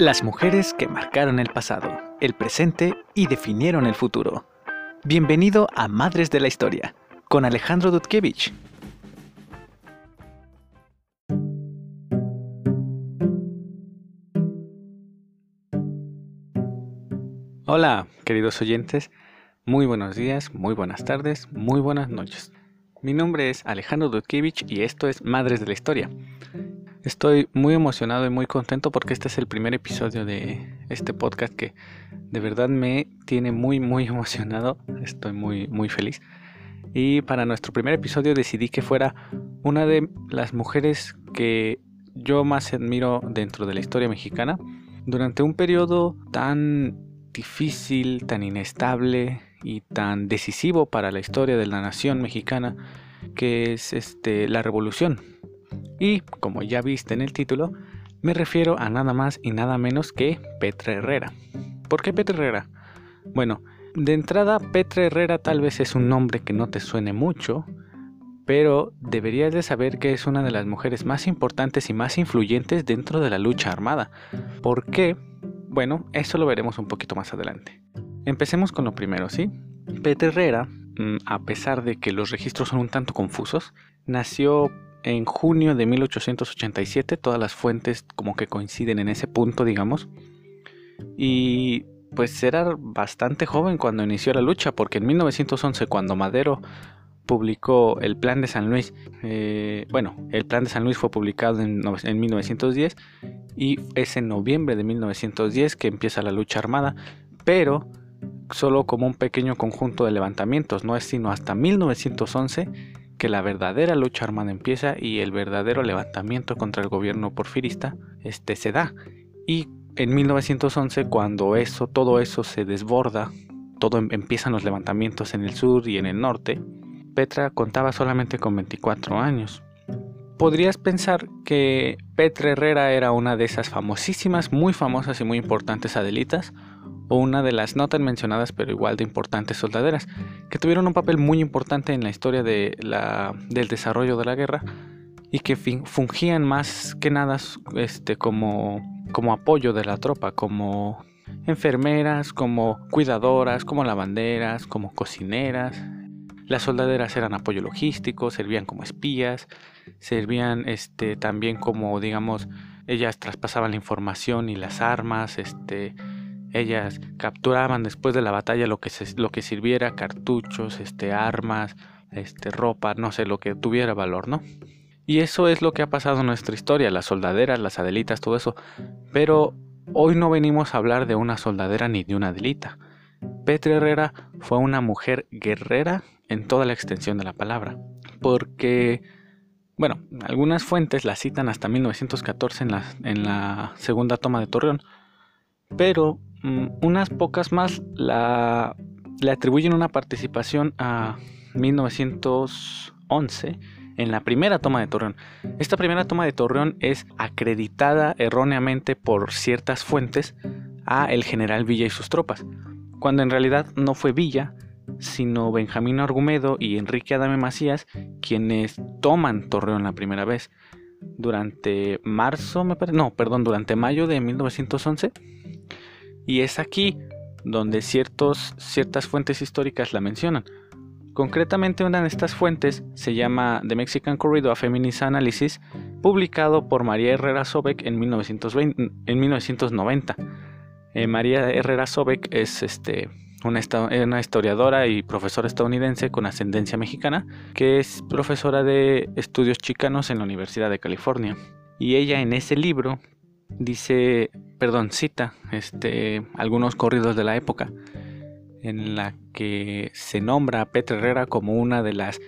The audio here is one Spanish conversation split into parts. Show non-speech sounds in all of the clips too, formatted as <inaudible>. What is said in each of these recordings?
Las mujeres que marcaron el pasado, el presente y definieron el futuro. Bienvenido a Madres de la Historia, con Alejandro Dudkevich. Hola, queridos oyentes, muy buenos días, muy buenas tardes, muy buenas noches. Mi nombre es Alejandro Dudkevich y esto es Madres de la Historia. Estoy muy emocionado y muy contento porque este es el primer episodio de este podcast que de verdad me tiene muy muy <laughs> emocionado. Estoy muy muy feliz. Y para nuestro primer episodio decidí que fuera una de las mujeres que yo más admiro dentro de la historia mexicana durante un periodo tan difícil, tan inestable y tan decisivo para la historia de la nación mexicana que es este la revolución. Y como ya viste en el título, me refiero a nada más y nada menos que Petra Herrera. ¿Por qué Petra Herrera? Bueno, de entrada Petra Herrera tal vez es un nombre que no te suene mucho, pero deberías de saber que es una de las mujeres más importantes y más influyentes dentro de la lucha armada. ¿Por qué? Bueno, eso lo veremos un poquito más adelante. Empecemos con lo primero, ¿sí? Petra Herrera, mm, a pesar de que los registros son un tanto confusos, nació en junio de 1887, todas las fuentes como que coinciden en ese punto, digamos. Y pues era bastante joven cuando inició la lucha, porque en 1911, cuando Madero publicó el Plan de San Luis, eh, bueno, el Plan de San Luis fue publicado en, en 1910 y es en noviembre de 1910 que empieza la lucha armada, pero solo como un pequeño conjunto de levantamientos, no es sino hasta 1911 que la verdadera lucha armada empieza y el verdadero levantamiento contra el gobierno porfirista este, se da. Y en 1911, cuando eso, todo eso se desborda, todo em, empiezan los levantamientos en el sur y en el norte, Petra contaba solamente con 24 años. Podrías pensar que Petra Herrera era una de esas famosísimas, muy famosas y muy importantes Adelitas, o una de las no tan mencionadas pero igual de importantes soldaderas, que tuvieron un papel muy importante en la historia de la, del desarrollo de la guerra y que fungían más que nada este, como, como apoyo de la tropa, como enfermeras, como cuidadoras, como lavanderas, como cocineras. Las soldaderas eran apoyo logístico, servían como espías, servían este, también como, digamos, ellas traspasaban la información y las armas, este, ellas capturaban después de la batalla lo que, lo que sirviera, cartuchos, este, armas, este, ropa, no sé, lo que tuviera valor, ¿no? Y eso es lo que ha pasado en nuestra historia, las soldaderas, las adelitas, todo eso. Pero hoy no venimos a hablar de una soldadera ni de una adelita. Petra Herrera fue una mujer guerrera en toda la extensión de la palabra. Porque, bueno, algunas fuentes la citan hasta 1914 en la, en la segunda toma de Torreón. Pero unas pocas más la, le atribuyen una participación a 1911 en la primera toma de Torreón. Esta primera toma de Torreón es acreditada erróneamente por ciertas fuentes a el general Villa y sus tropas, cuando en realidad no fue Villa, sino Benjamín Argumedo y Enrique Adame Macías quienes toman Torreón la primera vez. Durante marzo, me no, perdón, durante mayo de 1911 y es aquí donde ciertas fuentes históricas la mencionan. Concretamente una de estas fuentes se llama The Mexican Corridor Feminist Analysis, publicado por María Herrera Sobek en, 1920, en 1990. Eh, María Herrera Sobek es este, una, historiadora y profesora estadounidense con ascendencia mexicana, que es profesora de estudios chicanos en la Universidad de California. Y ella en ese libro dice, perdón, cita este, algunos corridos de la época en la que se nombra a Petra Herrera como una de las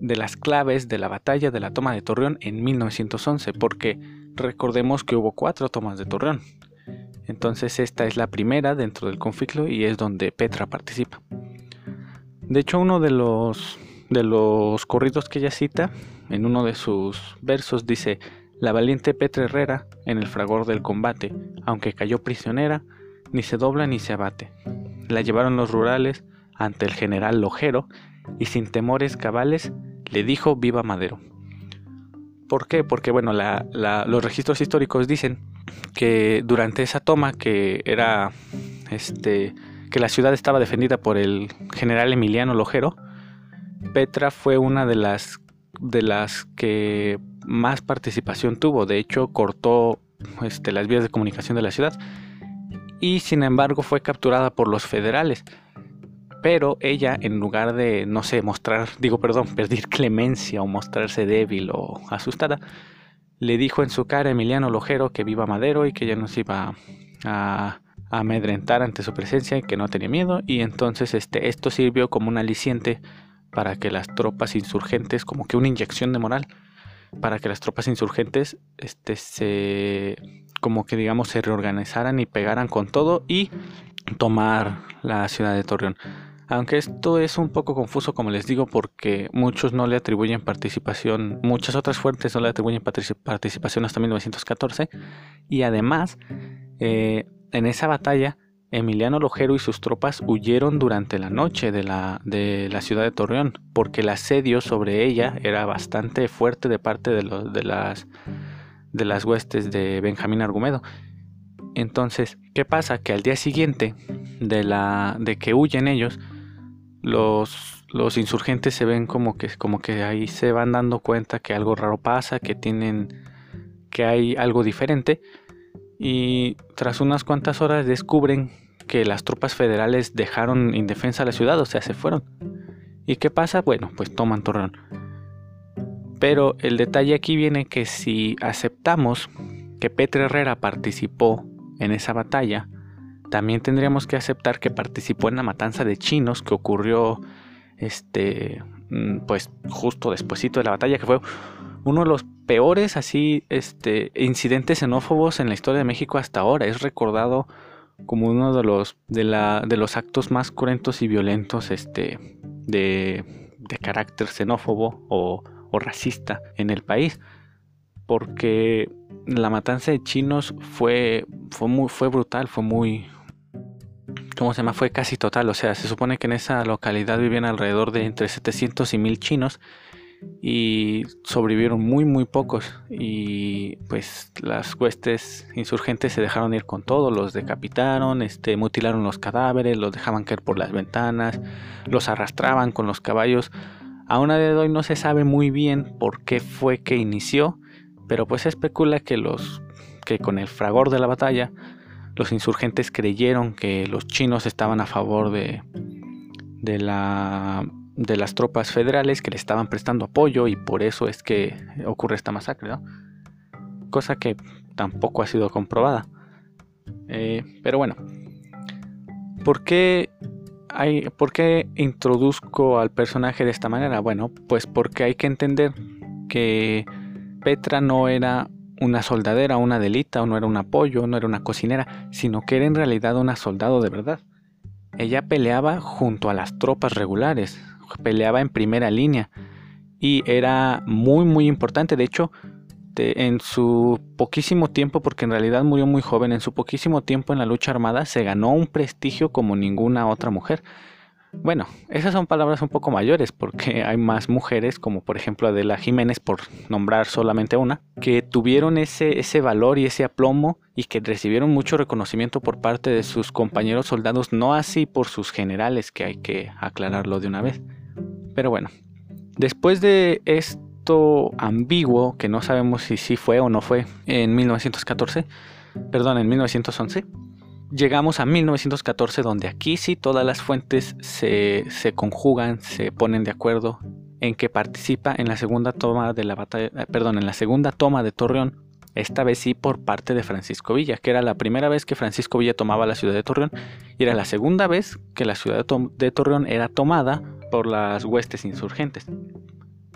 de las claves de la batalla de la toma de Torreón en 1911, porque recordemos que hubo cuatro tomas de Torreón. Entonces esta es la primera dentro del conflicto y es donde Petra participa. De hecho, uno de los de los corridos que ella cita en uno de sus versos dice la valiente Petra Herrera, en el fragor del combate, aunque cayó prisionera, ni se dobla ni se abate. La llevaron los rurales ante el general Lojero y sin temores cabales le dijo viva Madero. ¿Por qué? Porque bueno, los registros históricos dicen que durante esa toma que era este que la ciudad estaba defendida por el general Emiliano Lojero, Petra fue una de las de las que más participación tuvo. De hecho, cortó este, las vías de comunicación de la ciudad. Y sin embargo fue capturada por los federales. Pero ella, en lugar de, no sé, mostrar, digo, perdón, <laughs> pedir clemencia o mostrarse débil o asustada, le dijo en su cara a Emiliano Lojero que viva Madero y que ya no se iba a, amedrentar ante su presencia y que no tenía miedo. Y entonces este, esto sirvió como un aliciente para que las tropas insurgentes, como que una inyección de moral, para que las tropas insurgentes este, se, como que digamos, se reorganizaran y pegaran con todo y tomar la ciudad de Torreón. Aunque esto es un poco confuso, como les digo, porque muchos no le atribuyen participación, muchas otras fuentes no le atribuyen participación hasta 1914. Y además, eh, en esa batalla, Emiliano Lojero y sus tropas huyeron durante la noche de la, de la ciudad de Torreón, porque el asedio sobre ella era bastante fuerte de parte de, de, las, de las huestes de Benjamín Argumedo. Entonces, ¿qué pasa? Que al día siguiente de, la, de que huyen ellos, los, los insurgentes se ven como que, como que ahí se van dando cuenta que algo raro pasa, que tienen, que hay algo diferente y tras unas cuantas horas descubren que las tropas federales dejaron indefensa la ciudad, o sea, se fueron. ¿Y qué pasa? Bueno, pues toman Torreón. Pero el detalle aquí viene que si aceptamos que Petre Herrera participó en esa batalla, también tendríamos que aceptar que participó en la matanza de chinos que ocurrió este mm, pues justo despuesito de la batalla que fue uno de los peores así este, incidentes xenófobos en la historia de México hasta ahora. Es recordado como uno de los, de, la, de los actos más cruentos y violentos este, de, de carácter xenófobo o, o, racista en el país. Porque la matanza de chinos fue, fue, muy, fue brutal, fue muy... ¿Cómo se llama? Fue casi total. O sea, se supone que en esa localidad vivían alrededor de entre 700 y 1000 chinos y sobrevivieron muy muy pocos y pues las huestes insurgentes se dejaron ir con todo, los decapitaron, este, mutilaron los cadáveres, los dejaban caer por las ventanas, los arrastraban con los caballos. A una de hoy no se sabe muy bien por qué fue que inició, pero pues se especula que los que con el fragor de la batalla los insurgentes creyeron que los chinos estaban a favor de de la de las tropas federales que le estaban prestando apoyo y por eso es que ocurre esta masacre, Cosa que tampoco ha sido comprobada. Eh, pero bueno, ¿por qué, hay, ¿por qué introduzco al personaje de esta manera? Bueno, pues porque hay que entender que Petra no era una soldadera, una delita, o no era un apoyo, no era una cocinera, sino que era en realidad una soldado de verdad. Ella peleaba junto a las tropas regulares, peleaba en primera línea y era muy muy importante. De hecho, en su poquísimo tiempo, porque en realidad murió muy joven, en su poquísimo tiempo en la lucha armada se ganó un prestigio como ninguna otra mujer. Bueno, esas son palabras un poco mayores porque <laughs> hay más mujeres, como por ejemplo Adela Jiménez, por nombrar solamente una, que tuvieron ese, ese valor y ese aplomo y que recibieron mucho reconocimiento por parte de sus compañeros soldados, no así por sus generales, que hay que aclararlo de una vez. Pero bueno, después de esto ambiguo, que no sabemos si sí fue o no fue en 1914, perdón, en 1911, llegamos a 1914 donde aquí sí todas las fuentes se, se, conjugan, se ponen de acuerdo en que participa en la segunda toma de la batalla, eh, perdón, en la segunda toma de Torreón, esta vez sí por parte de Francisco Villa, que era la primera vez que Francisco Villa tomaba la ciudad de Torreón y era la segunda vez que la ciudad de Torreón era tomada por las huestes insurgentes.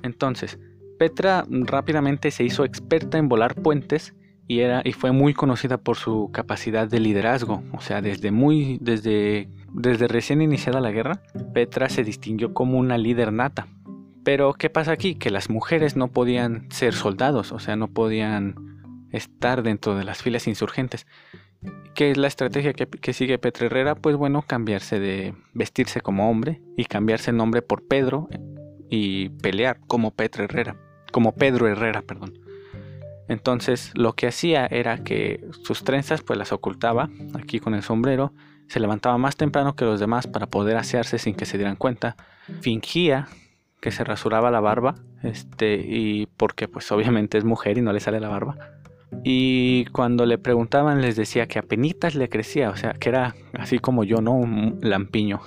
Entonces, Petra rápidamente se hizo experta en volar puentes y, era, y fue muy conocida por su capacidad de liderazgo. O sea, desde, muy, desde, desde recién iniciada la guerra, Petra se distinguió como una líder nata. Pero, ¿qué pasa aquí? Que las mujeres no podían ser soldados, o sea, no podían estar dentro de las filas insurgentes. ¿Qué es la estrategia que, sigue Petra Herrera? Pues bueno, cambiarse de vestirse como hombre y cambiarse el nombre por Pedro y pelear como Petra Herrera, como Pedro Herrera, perdón. Entonces lo que hacía era que sus trenzas pues las ocultaba aquí con el sombrero, se levantaba más temprano que los demás para poder asearse sin que se dieran cuenta, fingía que se rasuraba la barba, este, y porque pues obviamente es mujer y no le sale la barba. Y cuando le preguntaban les decía que apenas le crecía, o sea, que era así como yo, ¿no? Un lampiño.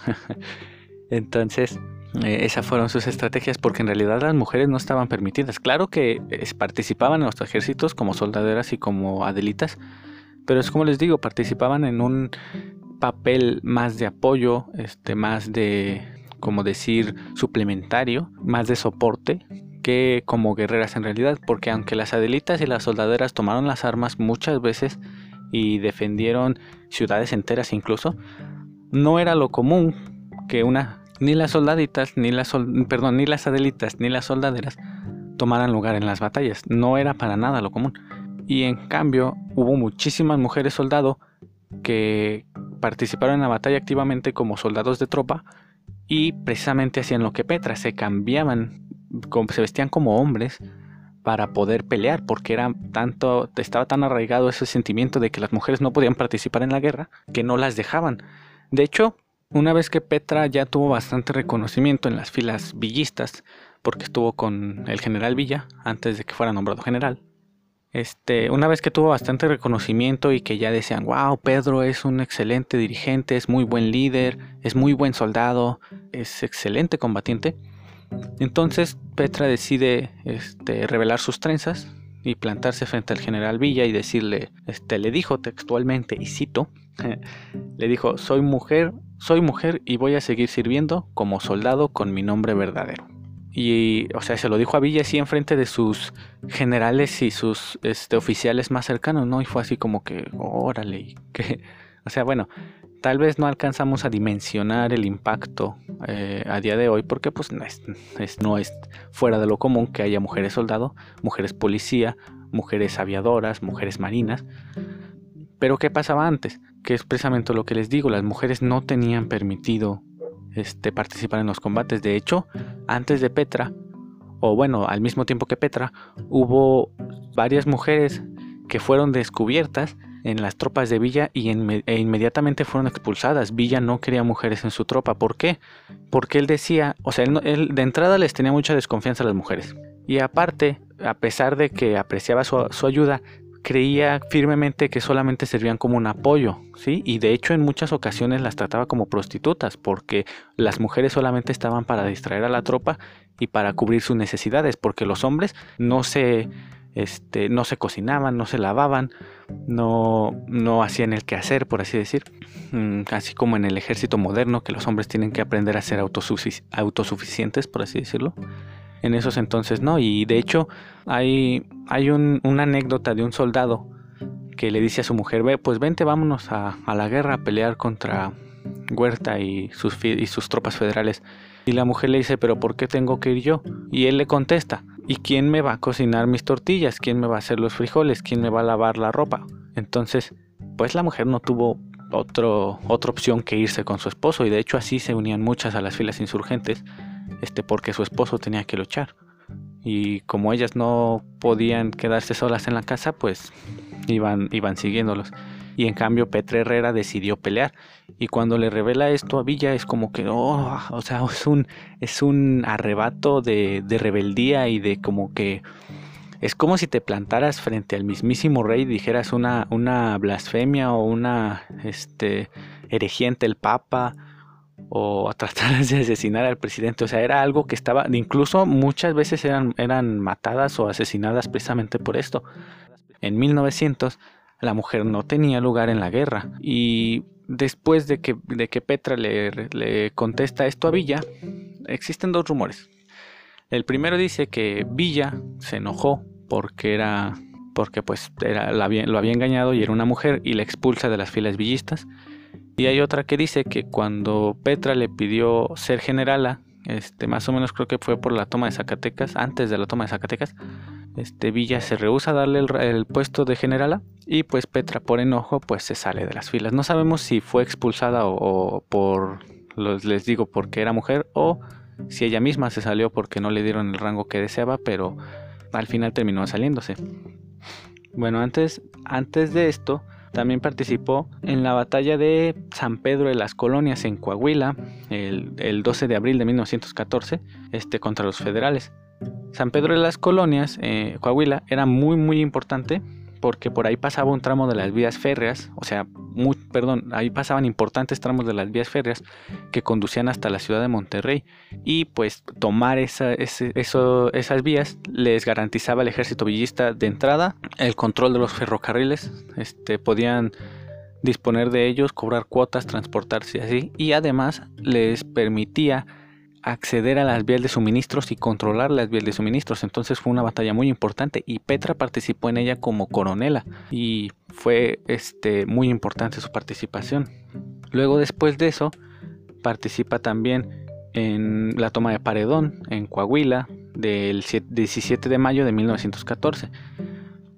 <laughs> Entonces, eh, esas fueron sus estrategias porque en realidad las mujeres no estaban permitidas. Claro que participaban en los ejércitos como soldaderas y como adelitas, pero es como les digo, participaban en un papel más de apoyo, este, más de como decir, suplementario, más de soporte que como guerreras en realidad, porque aunque las adelitas y las soldaderas tomaron las armas muchas veces y defendieron ciudades enteras incluso, no era lo común que una ni las soldaditas ni las perdón, ni las adelitas ni las soldaderas tomaran lugar en las batallas, no era para nada lo común. Y en cambio, hubo muchísimas mujeres soldado que participaron en la batalla activamente como soldados de tropa y precisamente hacían lo que Petra, se cambiaban, se vestían como hombres para poder pelear, porque era tanto, estaba tan arraigado ese sentimiento de que las mujeres no podían participar en la guerra, que no las dejaban. De hecho, una vez que Petra ya tuvo bastante reconocimiento en las filas villistas, porque estuvo con el general Villa antes de que fuera nombrado general, este, una vez que tuvo bastante reconocimiento y que ya decían, wow, Pedro es un excelente dirigente, es muy buen líder, es muy buen soldado, es excelente combatiente, entonces Petra decide este, revelar sus trenzas y plantarse frente al general Villa y decirle, este, le dijo textualmente, y cito, <laughs> le dijo, soy mujer, soy mujer y voy a seguir sirviendo como soldado con mi nombre verdadero. Y, o sea, se lo dijo a Villa así enfrente de sus generales y sus este, oficiales más cercanos, ¿no? Y fue así como que, órale, que, <laughs> o sea, bueno, tal vez no alcanzamos a dimensionar el impacto eh, a día de hoy porque pues no es, no es fuera de lo común que haya mujeres soldado, mujeres policía, mujeres aviadoras, mujeres marinas. Pero ¿qué pasaba antes? Que es precisamente lo que les digo, las mujeres no tenían permitido este, participar en los combates. De hecho, antes de Petra, o bueno, al mismo tiempo que Petra, hubo varias mujeres que fueron descubiertas en las tropas de Villa y e inmediatamente fueron expulsadas. Villa no quería mujeres en su tropa. ¿Por qué? Porque él decía, o sea, él, de entrada les tenía mucha desconfianza a las mujeres. Y aparte, a pesar de que apreciaba su, su ayuda, creía firmemente que solamente servían como un apoyo, ¿sí? Y de hecho en muchas ocasiones las trataba como prostitutas, porque las mujeres solamente estaban para distraer a la tropa y para cubrir sus necesidades, porque los hombres no se, este, no se cocinaban, no se lavaban, no, no hacían el quehacer, por así decir, mm, así como en el ejército moderno, que los hombres tienen que aprender a ser autosuficientes, por así decirlo en esos entonces no. Y de hecho hay, hay una anécdota de un soldado que le dice a su mujer, ve, pues vente, vámonos a, la guerra a pelear contra Huerta y sus tropas federales. Y la mujer le dice, pero ¿por qué tengo que ir yo? Y él le contesta, ¿y quién me va a cocinar mis tortillas? ¿Quién me va a hacer los frijoles? ¿Quién me va a lavar la ropa? Entonces, pues la mujer no tuvo otro, otra opción que irse con su esposo y de hecho así se unían muchas a las filas insurgentes este, porque su esposo tenía que luchar. Y como ellas no podían quedarse solas en la casa, pues iban, iban siguiéndolos. Y en cambio Petra Herrera decidió pelear. Y cuando le revela esto a Villa es como que, oh, o sea, es un, es un arrebato de, de rebeldía y de como que... Es como si te plantaras frente al mismísimo rey y dijeras una, una blasfemia o una este, herejía ante el papa o <laughs> a tratar de asesinar al presidente. O sea, era algo que estaba, incluso muchas veces eran, eran matadas o asesinadas precisamente por esto. En 1900 la mujer no tenía lugar en la guerra y después de que, de que Petra le, le contesta esto a Villa, existen dos rumores. El primero dice que Villa se enojó porque era porque pues era, lo había engañado y era una mujer y la expulsa de las filas villistas. Y hay otra que dice que cuando Petra le pidió ser generala, este, más o menos creo que fue por la toma de Zacatecas, antes de la toma de Zacatecas, este, Villa se rehúsa a darle el, puesto de generala y pues Petra por enojo pues se sale de las filas. No sabemos si fue expulsada o, por, les digo, porque era mujer o si ella misma se salió porque no le dieron el rango que deseaba, pero al final terminó saliéndose. Bueno, antes, antes de esto, también participó en la batalla de San Pedro de las Colonias en Coahuila el, 12 de abril de 1914 este, contra los federales. San Pedro de las Colonias, eh, Coahuila, era muy muy importante porque por ahí pasaba un tramo de las vías férreas, o sea, perdón, ahí pasaban importantes tramos de las vías férreas que conducían hasta la ciudad de Monterrey. Y pues tomar esa, esas vías les garantizaba al ejército villista de entrada el control de los ferrocarriles, este, podían disponer de ellos, cobrar cuotas, transportarse así y además les permitía acceder a las vías de suministros y controlar las vías de suministros. Entonces fue una batalla muy importante y Petra participó en ella como coronela y fue este, muy importante su participación. Luego después de eso participa también en la toma de Paredón en Coahuila del 17 de mayo de 1914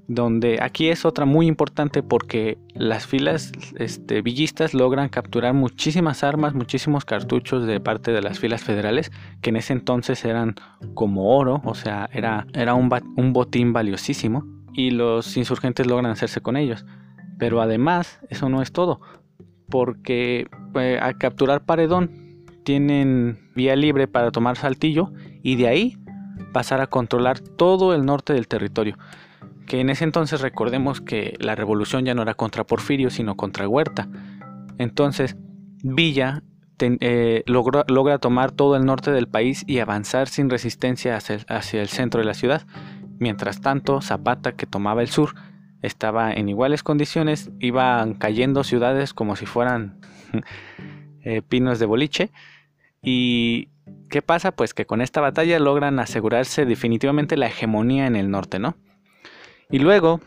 donde aquí es otra muy importante porque las filas este, villistas logran capturar muchísimas armas, muchísimos cartuchos de parte de las filas federales, que en ese entonces eran como oro, o sea, era, era un, un botín valiosísimo, y los insurgentes logran hacerse con ellos. Pero además, eso no es todo, porque eh, al capturar Paredón tienen vía libre para tomar Saltillo y de ahí pasar a controlar todo el norte del territorio que en ese entonces recordemos que la revolución ya no era contra Porfirio, sino contra Huerta. Entonces, Villa eh, logra tomar todo el norte del país y avanzar sin resistencia hacia el, centro de la ciudad. Mientras tanto, Zapata, que tomaba el sur, estaba en iguales condiciones, iban cayendo ciudades como si fueran <laughs> eh, pinos de boliche. ¿Y qué pasa? Pues que con esta batalla logran asegurarse definitivamente la hegemonía en el norte, ¿no? Y luego,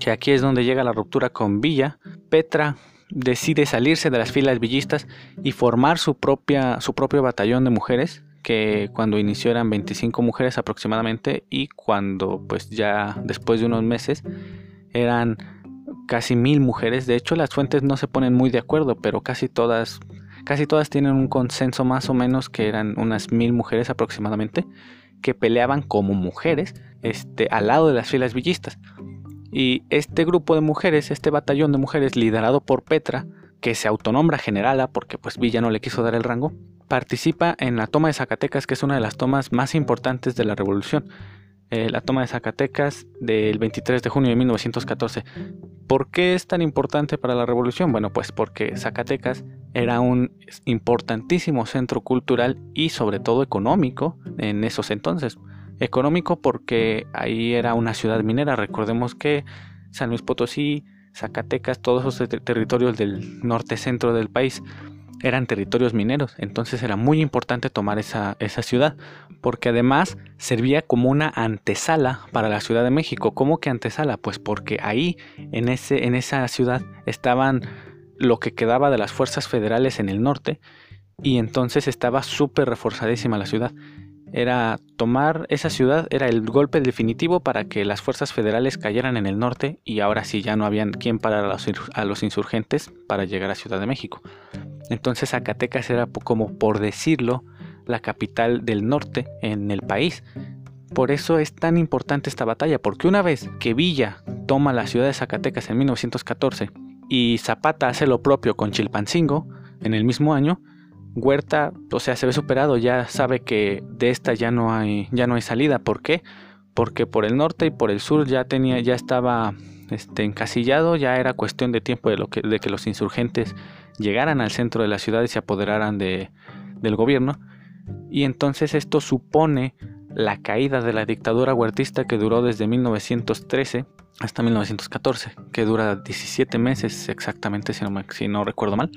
que aquí es donde llega la ruptura con Villa, Petra decide salirse de las filas villistas y formar su, propia, su propio batallón de mujeres, que cuando inició eran 25 mujeres aproximadamente y cuando pues ya después de unos meses eran casi mil mujeres. De hecho las fuentes no se ponen muy de acuerdo, pero casi todas, casi todas tienen un consenso más o menos que eran unas mil mujeres aproximadamente que peleaban como mujeres este, al lado de las filas villistas. Y este grupo de mujeres, este batallón de mujeres liderado por Petra, que se autonombra generala porque pues Villa no le quiso dar el rango, participa en la toma de Zacatecas, que es una de las tomas más importantes de la revolución. Eh, la toma de Zacatecas del 23 de junio de 1914. ¿Por qué es tan importante para la revolución? Bueno, pues porque Zacatecas era un importantísimo centro cultural y sobre todo económico en esos entonces. Económico porque ahí era una ciudad minera. Recordemos que San Luis Potosí, Zacatecas, todos esos territorios del norte centro del país eran territorios mineros, entonces era muy importante tomar esa, esa, ciudad, porque además servía como una antesala para la Ciudad de México. ¿Cómo que antesala? Pues porque ahí, en, ese, en esa ciudad, estaban lo que quedaba de las fuerzas federales en el norte, y entonces estaba súper reforzadísima la ciudad. Era tomar esa ciudad, era el golpe definitivo para que las fuerzas federales cayeran en el norte y ahora sí ya no habían quien parar a los insurgentes para llegar a Ciudad de México. Entonces Zacatecas era como por decirlo la capital del norte en el país. Por eso es tan importante esta batalla, porque una vez que Villa toma la ciudad de Zacatecas en 1914 y Zapata hace lo propio con Chilpancingo en el mismo año, Huerta, o sea, se ve superado, ya sabe que de esta ya no hay, ya no hay salida. ¿Por qué? Porque por el norte y por el sur ya tenía, ya estaba este, encasillado, ya era cuestión de tiempo de, lo que, de que los insurgentes llegaran al centro de la ciudad y se apoderaran de, del gobierno. Y entonces esto supone la caída de la dictadura huertista que duró desde 1913 hasta 1914, que dura 17 meses exactamente, si no, si no recuerdo mal.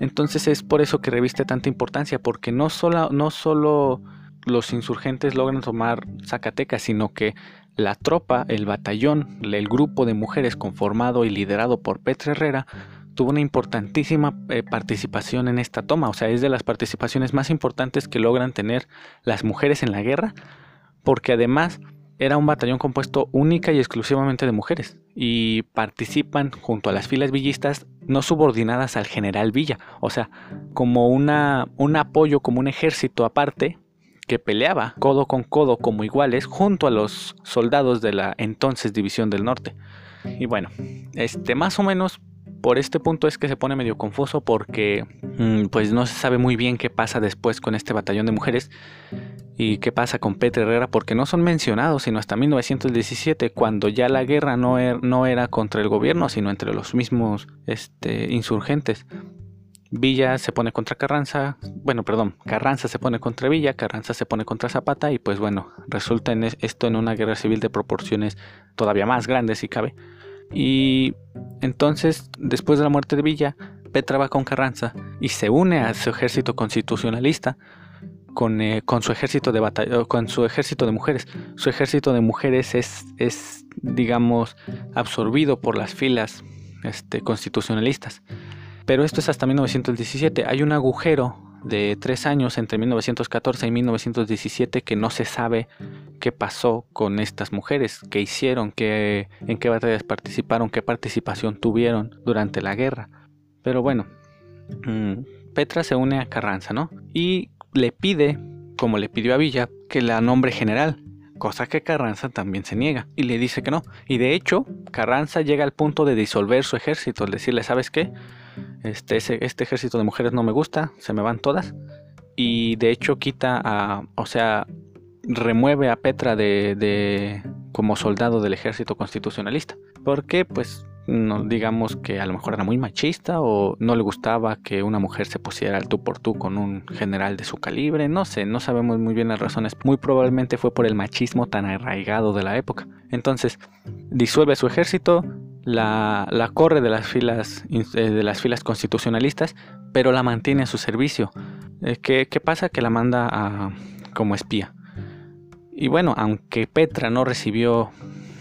Entonces es por eso que reviste tanta importancia, porque no solo, no solo los insurgentes logran tomar Zacatecas, sino que la tropa, el batallón, el grupo de mujeres conformado y liderado por Petra Herrera, tuvo una importantísima eh, participación en esta toma, o sea, es de las participaciones más importantes que logran tener las mujeres en la guerra, porque además era un batallón compuesto única y exclusivamente de mujeres, y participan junto a las filas villistas no subordinadas al general Villa, o sea, como una, un apoyo, como un ejército aparte que peleaba codo con codo como iguales junto a los soldados de la entonces División del Norte. Y bueno, este más o menos por este punto es que se pone medio confuso porque mm, pues no se sabe muy bien qué pasa después con este batallón de mujeres y qué pasa con Petra Herrera porque no son mencionados sino hasta 1917 cuando ya la guerra no, er, no era contra el gobierno sino entre los mismos este, insurgentes. Villa se pone contra Carranza, bueno, perdón, Carranza se pone contra Villa, Carranza se pone contra Zapata y pues bueno, resulta en esto en una guerra civil de proporciones todavía más grandes si cabe. Y entonces, después de la muerte de Villa, Petra va con Carranza y se une a su ejército constitucionalista con, eh, con su ejército de batalla, con su ejército de mujeres. Su ejército de mujeres es, es digamos, absorbido por las filas este, constitucionalistas. Pero esto es hasta 1917. Hay un agujero de tres años entre 1914 y 1917 que no se sabe qué pasó con estas mujeres, qué hicieron, qué, en qué batallas participaron, qué participación tuvieron durante la guerra. Pero bueno, mm, Petra se une a Carranza, ¿no? Y le pide, como le pidió a Villa, que la nombre general, cosa que Carranza también se niega y le dice que no. Y de hecho, Carranza llega al punto de disolver su ejército, al decirle, ¿sabes qué? Este, este ejército de mujeres no me gusta, se me van todas. Y de hecho quita a, o sea, remueve a Petra de, como soldado del ejército constitucionalista. Porque pues no, digamos que a lo mejor era muy machista o no le gustaba que una mujer se pusiera al tú por tú con un general de su calibre, no sé, no sabemos muy bien las razones, muy probablemente fue por el machismo tan arraigado de la época. Entonces, disuelve su ejército, la, corre de las, filas, eh, de las filas constitucionalistas, pero la mantiene a su servicio. Eh, ¿Qué, pasa? Que la manda a, como espía. Y bueno, aunque Petra no recibió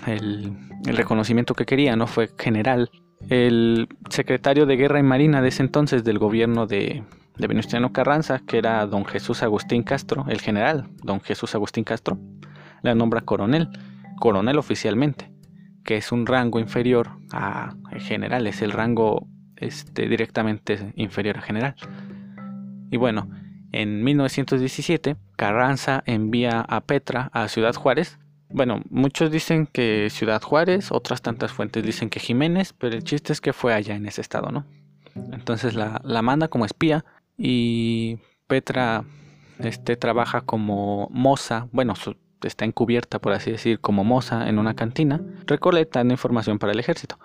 el, reconocimiento que quería, no fue general, el secretario de Guerra y Marina de ese entonces del gobierno de, de Venustiano Carranza, que era don Jesús Agustín Castro, el general, don Jesús Agustín Castro, la nombra coronel, coronel oficialmente que es un rango inferior a general, es el rango este, directamente inferior a general. Y bueno, en 1917 Carranza envía a Petra a Ciudad Juárez. Bueno, muchos dicen que Ciudad Juárez, otras tantas fuentes dicen que Jiménez, pero el chiste es que fue allá en ese estado, ¿no? Entonces la, manda como espía y Petra este, trabaja como moza, bueno, está encubierta, por así decir, como moza en una cantina, recolectando información para el ejército.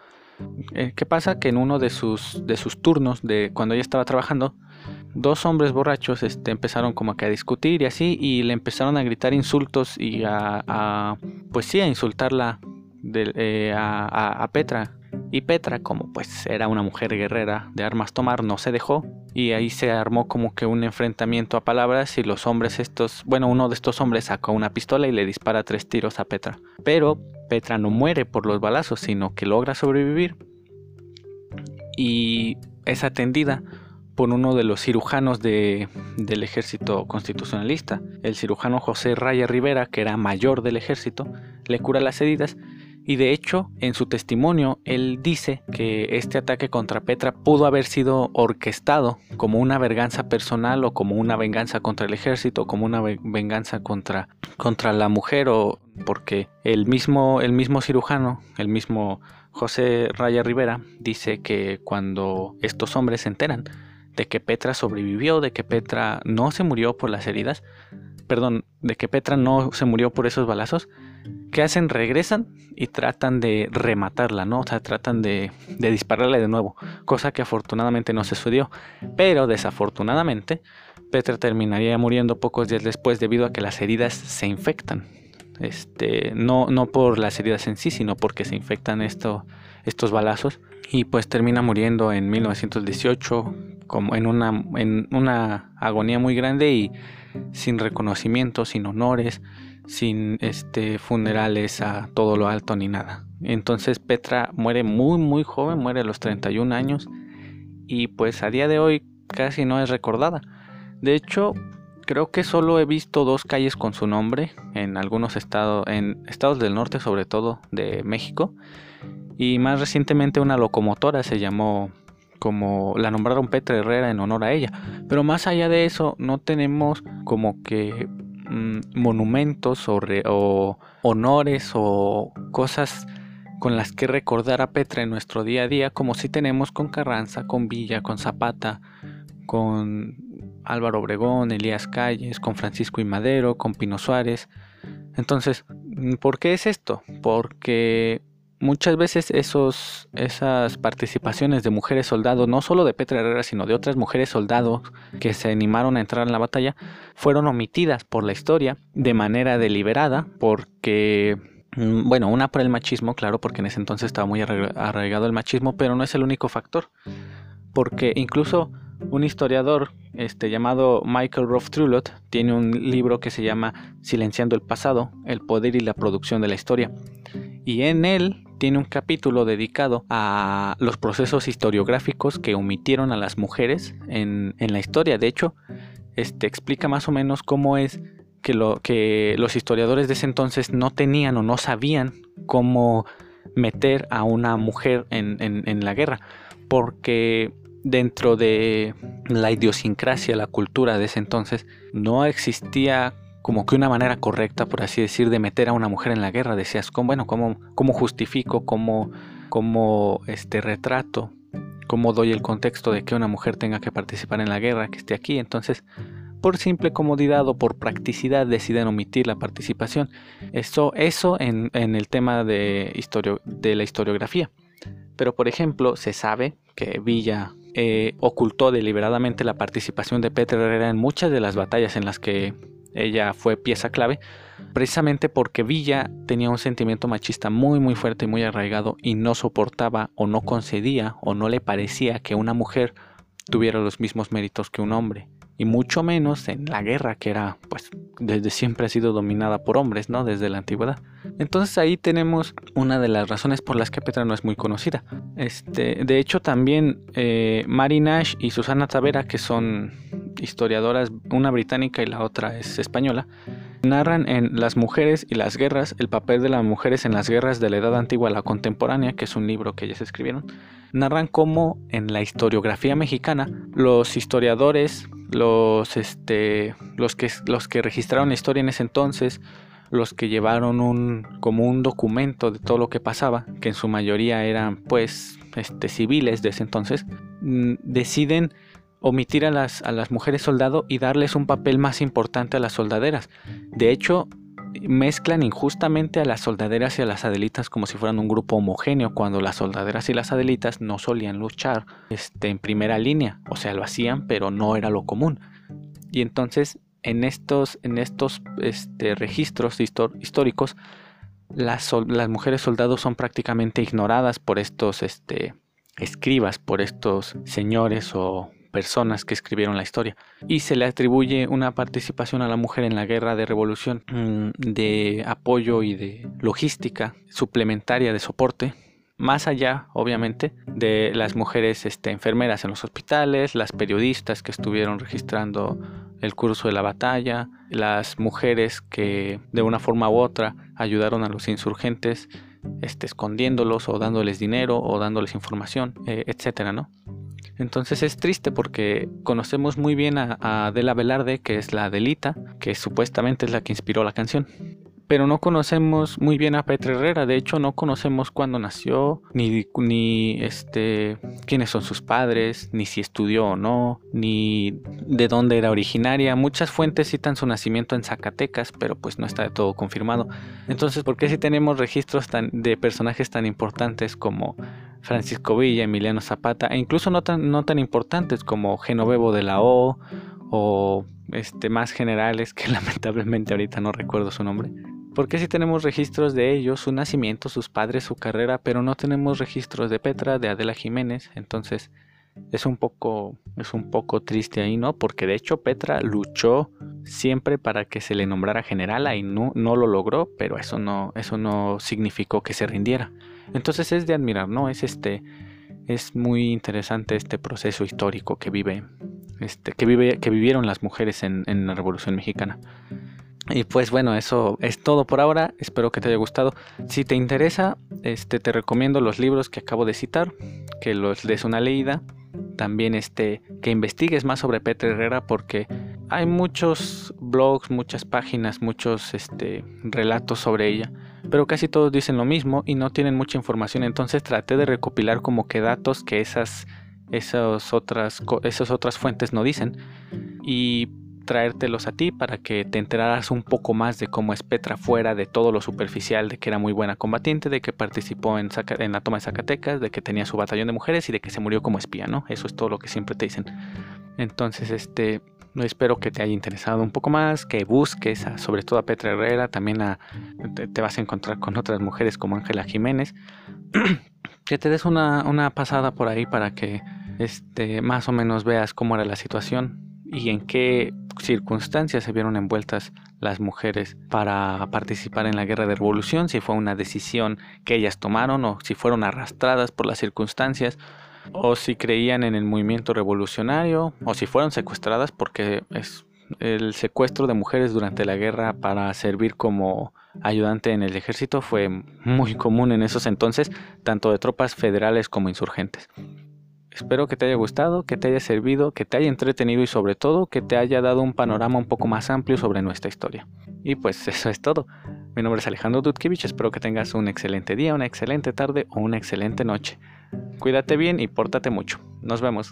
Eh, ¿Qué pasa? Que en uno de sus, de sus turnos, de cuando ella estaba trabajando, dos hombres borrachos este, empezaron como que a discutir y así, y le empezaron a gritar insultos y a, pues sí, a insultarla eh, a, a Petra, y Petra, como pues era una mujer guerrera de armas tomar, no se dejó y ahí se armó como que un enfrentamiento a palabras y los hombres estos, bueno, uno de estos hombres sacó una pistola y le dispara tres tiros a Petra. Pero Petra no muere por los balazos, sino que logra sobrevivir y es atendida por uno de los cirujanos de, del ejército constitucionalista, el cirujano José Raya Rivera, que era mayor del ejército, le cura las heridas y de hecho, en su testimonio, él dice que este ataque contra Petra pudo haber sido orquestado como una venganza personal o como una venganza contra el ejército, como una venganza contra, contra la mujer o porque el mismo, el mismo cirujano, el mismo José Raya Rivera, dice que cuando estos hombres se enteran de que Petra sobrevivió, de que Petra no se murió por las heridas, perdón, de que Petra no se murió por esos balazos, ¿qué hacen? Regresan y tratan de rematarla, ¿no? O sea, tratan de, dispararle de nuevo, cosa que afortunadamente no se sucedió. Pero desafortunadamente, Petra terminaría muriendo pocos días después debido a que las heridas se infectan. Este, no, no por las heridas en sí, sino porque se infectan esto, estos balazos. Y pues termina muriendo en 1918 como en una, en una agonía muy grande y sin reconocimiento, sin honores, sin este funerales a todo lo alto ni nada. Entonces Petra muere muy muy joven, muere a los 31 años y pues a día de hoy casi no es recordada. De hecho, creo que solo he visto dos calles con su nombre en algunos estados en estados del norte, sobre todo de México, y más recientemente una locomotora se llamó como la nombraron Petra Herrera en honor a ella. Pero más allá de eso, no tenemos como que mm, monumentos o, honores o cosas con las que recordar a Petra en nuestro día a día, como si tenemos con Carranza, con Villa, con Zapata, con Álvaro Obregón, Elías Calles, con Francisco y Madero, con Pino Suárez. Entonces, ¿por qué es esto? Porque muchas veces esos, esas participaciones de mujeres soldados, no solo de Petra Herrera, sino de otras mujeres soldados que se animaron a entrar en la batalla, fueron omitidas por la historia de manera deliberada, porque, mm, bueno, una por el machismo, claro, porque en ese entonces estaba muy arraigado el machismo, pero no es el único factor, porque incluso un historiador este, llamado Michael Roth Trulot tiene un libro que se llama Silenciando el pasado, el poder y la producción de la historia. Y en él tiene un capítulo dedicado a los procesos historiográficos que omitieron a las mujeres en, la historia. De hecho, este, explica más o menos cómo es que, lo, que los historiadores de ese entonces no tenían o no sabían cómo meter a una mujer en, en la guerra. Porque dentro de la idiosincrasia, la cultura de ese entonces, no existía como que una manera correcta, por así decir, de meter a una mujer en la guerra. Decías, ¿cómo, bueno, cómo, justifico, cómo, este retrato, cómo doy el contexto de que una mujer tenga que participar en la guerra, que esté aquí. Entonces, por simple comodidad o por practicidad deciden omitir la participación. Eso, eso en, el tema de, de la historiografía. Pero, por ejemplo, se sabe que Villa eh, ocultó deliberadamente la participación de Petra Herrera en muchas de las batallas en las que ella fue pieza clave, precisamente porque Villa tenía un sentimiento machista muy muy fuerte y muy arraigado y no soportaba o no concedía o no le parecía que una mujer tuviera los mismos méritos que un hombre y mucho menos en la guerra que era pues desde siempre ha sido dominada por hombres, ¿no? Desde la antigüedad. Entonces ahí tenemos una de las razones por las que Petra no es muy conocida. Este, de hecho también eh, Mary Nash y Susana Tavera, que son historiadoras, una británica y la otra es española, narran en Las mujeres y las guerras el papel de las mujeres en las guerras de la edad antigua a la contemporánea, que es un libro que ellas escribieron. Narran cómo en la historiografía mexicana los historiadores los, este, los, que, los que registraron la historia en ese entonces, los que llevaron un, como un documento de todo lo que pasaba, que en su mayoría eran pues este, civiles de ese entonces, mm, deciden omitir a las, a las mujeres soldado y darles un papel más importante a las soldaderas. De hecho, mezclan injustamente a las soldaderas y a las adelitas como si fueran un grupo homogéneo, cuando las soldaderas y las adelitas no solían luchar este, en primera línea, o sea, lo hacían, pero no era lo común. Y entonces, en estos, en estos este, registros históricos, las, las, mujeres soldados son prácticamente ignoradas por estos este, escribas, por estos señores o personas que escribieron la historia. Y se le atribuye una participación a la mujer en la guerra de revolución mm, de apoyo y de logística suplementaria de soporte. Más allá, obviamente, de las mujeres este, enfermeras en los hospitales, las periodistas que estuvieron registrando el curso de la batalla, las mujeres que de una forma u otra ayudaron a los insurgentes este, escondiéndolos o dándoles dinero o dándoles información, eh, etcétera, ¿no? Entonces es triste porque conocemos muy bien a, Adela Velarde, que es la Adelita, que supuestamente es la que inspiró la canción. Pero no conocemos muy bien a Petra Herrera, de hecho no conocemos cuándo nació, ni, ni este, quiénes son sus padres, ni si estudió o no, ni de dónde era originaria. Muchas fuentes citan su nacimiento en Zacatecas, pero pues no está de todo confirmado. Entonces, ¿por qué si tenemos registros tan, de personajes tan importantes como Francisco Villa, Emiliano Zapata, e incluso no tan, no tan importantes como Genovevo de la O o este, más generales que <laughs> lamentablemente ahorita no recuerdo su nombre. Porque si tenemos registros de ellos, su nacimiento, sus padres, su carrera, pero no tenemos registros de Petra, de Adela Jiménez, entonces es un poco es un poco triste ahí, ¿no? Porque de hecho Petra luchó siempre para que se le nombrara generala y no, no lo logró, pero eso no eso no significó que se rindiera. Entonces es de admirar, ¿no? Es este es muy interesante este proceso histórico que vive este que vive que vivieron las mujeres en, en la Revolución Mexicana. Y pues bueno, eso es todo por ahora. Espero que te haya gustado. Si te interesa, este te recomiendo los libros que acabo de citar, que los des una leída también este, que investigues más sobre Petra Herrera porque hay muchos blogs, muchas páginas, muchos este, relatos sobre ella, pero casi todos dicen lo mismo y no tienen mucha información, entonces traté de recopilar como que datos que esas, esas, otras, esas otras fuentes no dicen y traértelos a ti para que te enteraras un poco más de cómo es Petra fuera de todo lo superficial, de que era muy buena combatiente, de que participó en, la toma de Zacatecas, de que tenía su batallón de mujeres y de que se murió como espía, ¿no? Eso es todo lo que siempre te dicen. Entonces, este, espero que te haya interesado un poco más, que busques sobre todo a Petra Herrera, también te, vas a encontrar con otras mujeres como Ángela Jiménez, <clears throat> que te des una, una, pasada por ahí para que este, más o menos veas cómo era la situación y en qué circunstancias se vieron envueltas las mujeres para participar en la guerra de revolución, si fue una decisión que ellas tomaron o si fueron arrastradas por las circunstancias o si creían en el movimiento revolucionario, o si fueron secuestradas, porque es el secuestro de mujeres durante la guerra para servir como ayudante en el ejército fue muy común en esos entonces, tanto de tropas federales como insurgentes. Espero que te haya gustado, que te haya servido, que te haya entretenido y sobre todo que te haya dado un panorama un poco más amplio sobre nuestra historia. Y pues <laughs> eso es todo. Mi nombre es Alejandro Dudkevich, espero que tengas un excelente día, una excelente tarde o una excelente noche. Cuídate bien y pórtate mucho. Nos vemos.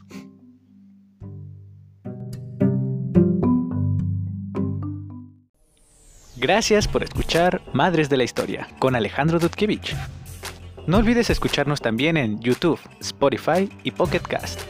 Gracias por escuchar Madres de la Historia con Alejandro Dudkevich. No olvides escucharnos también en YouTube, Spotify y Pocket Cast.